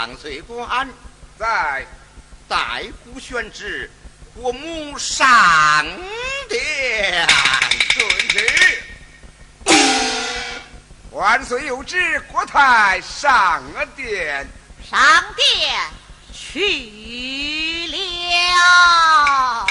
万岁官，在代孤宣旨，国母上殿。遵旨。万岁有旨，国太上殿。上殿去了。